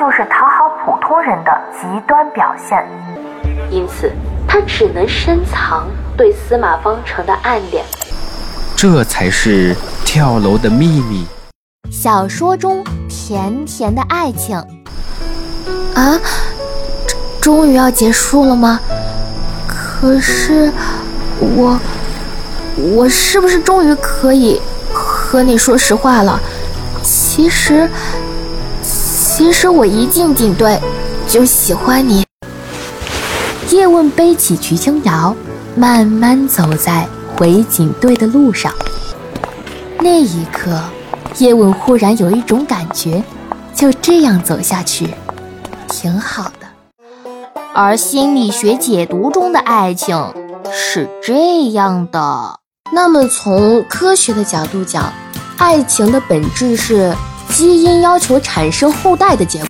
就是讨好普通人的极端表现。因此，他只能深藏对司马方成的暗恋。这才是跳楼的秘密。小说中甜甜的爱情啊，终于要结束了吗？可是我，我是不是终于可以和你说实话了？其实，其实我一进警队就喜欢你。叶问背起瞿青瑶，慢慢走在回警队的路上。那一刻，叶问忽然有一种感觉，就这样走下去，挺好的。而心理学解读中的爱情是这样的：那么从科学的角度讲，爱情的本质是基因要求产生后代的结果。